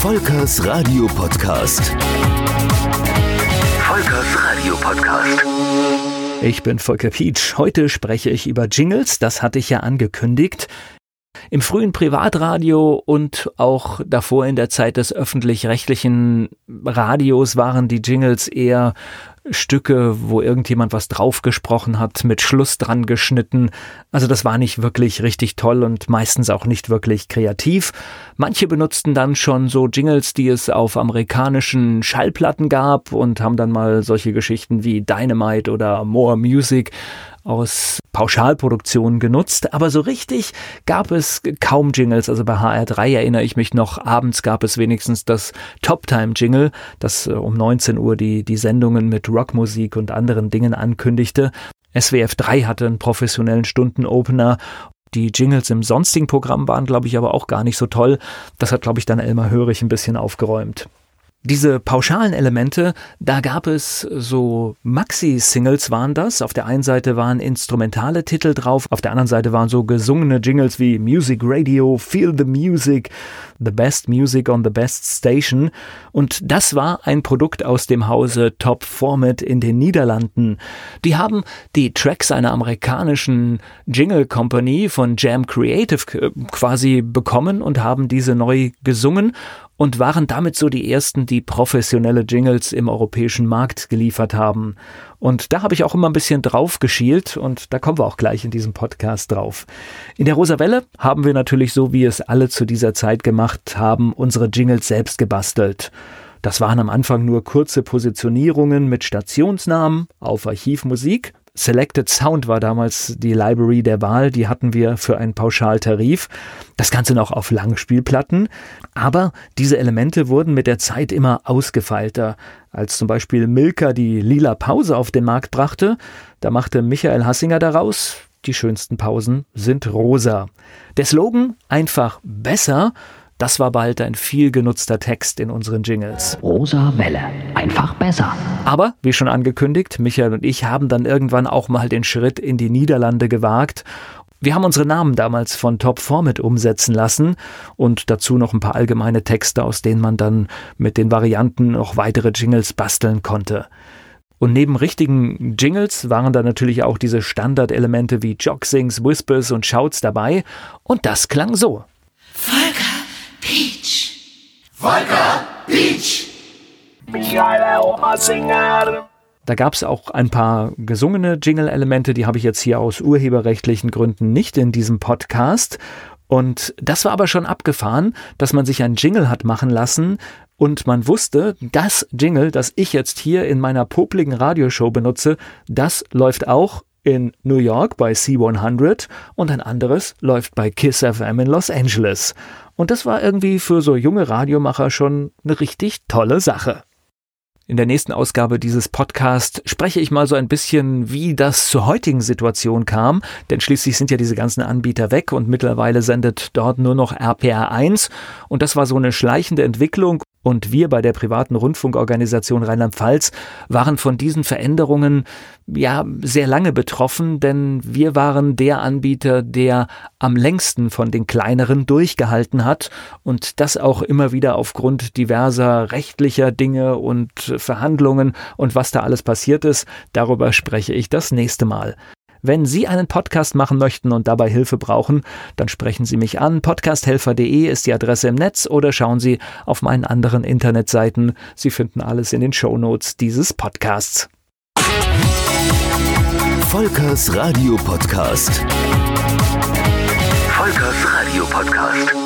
Volkers Radio Podcast. Volkers Radio Podcast. Ich bin Volker Pietsch. Heute spreche ich über Jingles, das hatte ich ja angekündigt. Im frühen Privatradio und auch davor in der Zeit des öffentlich-rechtlichen Radios waren die Jingles eher Stücke, wo irgendjemand was draufgesprochen hat, mit Schluss dran geschnitten. Also das war nicht wirklich richtig toll und meistens auch nicht wirklich kreativ. Manche benutzten dann schon so Jingles, die es auf amerikanischen Schallplatten gab und haben dann mal solche Geschichten wie Dynamite oder More Music aus Pauschalproduktionen genutzt, aber so richtig gab es kaum Jingles. Also bei HR3 erinnere ich mich noch, abends gab es wenigstens das Top-Time-Jingle, das äh, um 19 Uhr die, die Sendungen mit Rockmusik und anderen Dingen ankündigte. SWF 3 hatte einen professionellen Stundenopener die Jingles im sonstigen Programm waren, glaube ich, aber auch gar nicht so toll. Das hat, glaube ich, dann Elmar Hörig ein bisschen aufgeräumt. Diese pauschalen Elemente, da gab es so Maxi-Singles waren das. Auf der einen Seite waren instrumentale Titel drauf, auf der anderen Seite waren so gesungene Jingles wie Music Radio, Feel the Music, The Best Music on the Best Station. Und das war ein Produkt aus dem Hause Top Format in den Niederlanden. Die haben die Tracks einer amerikanischen Jingle Company von Jam Creative quasi bekommen und haben diese neu gesungen und waren damit so die ersten, die professionelle Jingles im europäischen Markt geliefert haben. Und da habe ich auch immer ein bisschen drauf geschielt und da kommen wir auch gleich in diesem Podcast drauf. In der Rosa Welle haben wir natürlich so, wie es alle zu dieser Zeit gemacht haben, unsere Jingles selbst gebastelt. Das waren am Anfang nur kurze Positionierungen mit Stationsnamen auf Archivmusik Selected Sound war damals die Library der Wahl, die hatten wir für einen Pauschaltarif. Das Ganze noch auf Langspielplatten. Aber diese Elemente wurden mit der Zeit immer ausgefeilter. Als zum Beispiel Milka die lila Pause auf den Markt brachte, da machte Michael Hassinger daraus, die schönsten Pausen sind rosa. Der Slogan einfach besser das war bald ein viel genutzter Text in unseren Jingles. Rosa Welle, einfach besser. Aber, wie schon angekündigt, Michael und ich haben dann irgendwann auch mal den Schritt in die Niederlande gewagt wir haben unsere Namen damals von Top Format umsetzen lassen und dazu noch ein paar allgemeine Texte, aus denen man dann mit den Varianten noch weitere Jingles basteln konnte. Und neben richtigen Jingles waren da natürlich auch diese Standardelemente wie Jogsings, Whispers und Shouts dabei. Und das klang so. Volker. Volker Peach. Da gab es auch ein paar gesungene Jingle-Elemente, die habe ich jetzt hier aus urheberrechtlichen Gründen nicht in diesem Podcast. Und das war aber schon abgefahren, dass man sich ein Jingle hat machen lassen und man wusste, das Jingle, das ich jetzt hier in meiner popligen Radioshow benutze, das läuft auch in New York bei C100 und ein anderes läuft bei Kiss FM in Los Angeles. Und das war irgendwie für so junge Radiomacher schon eine richtig tolle Sache. In der nächsten Ausgabe dieses Podcasts spreche ich mal so ein bisschen, wie das zur heutigen Situation kam, denn schließlich sind ja diese ganzen Anbieter weg und mittlerweile sendet dort nur noch RPR 1 und das war so eine schleichende Entwicklung und wir bei der privaten Rundfunkorganisation Rheinland-Pfalz waren von diesen Veränderungen ja sehr lange betroffen, denn wir waren der Anbieter, der am längsten von den kleineren durchgehalten hat und das auch immer wieder aufgrund diverser rechtlicher Dinge und Verhandlungen und was da alles passiert ist. Darüber spreche ich das nächste Mal. Wenn Sie einen Podcast machen möchten und dabei Hilfe brauchen, dann sprechen Sie mich an. Podcasthelfer.de ist die Adresse im Netz oder schauen Sie auf meinen anderen Internetseiten. Sie finden alles in den Shownotes dieses Podcasts. Volkers Radio Podcast. Volkers Radio Podcast.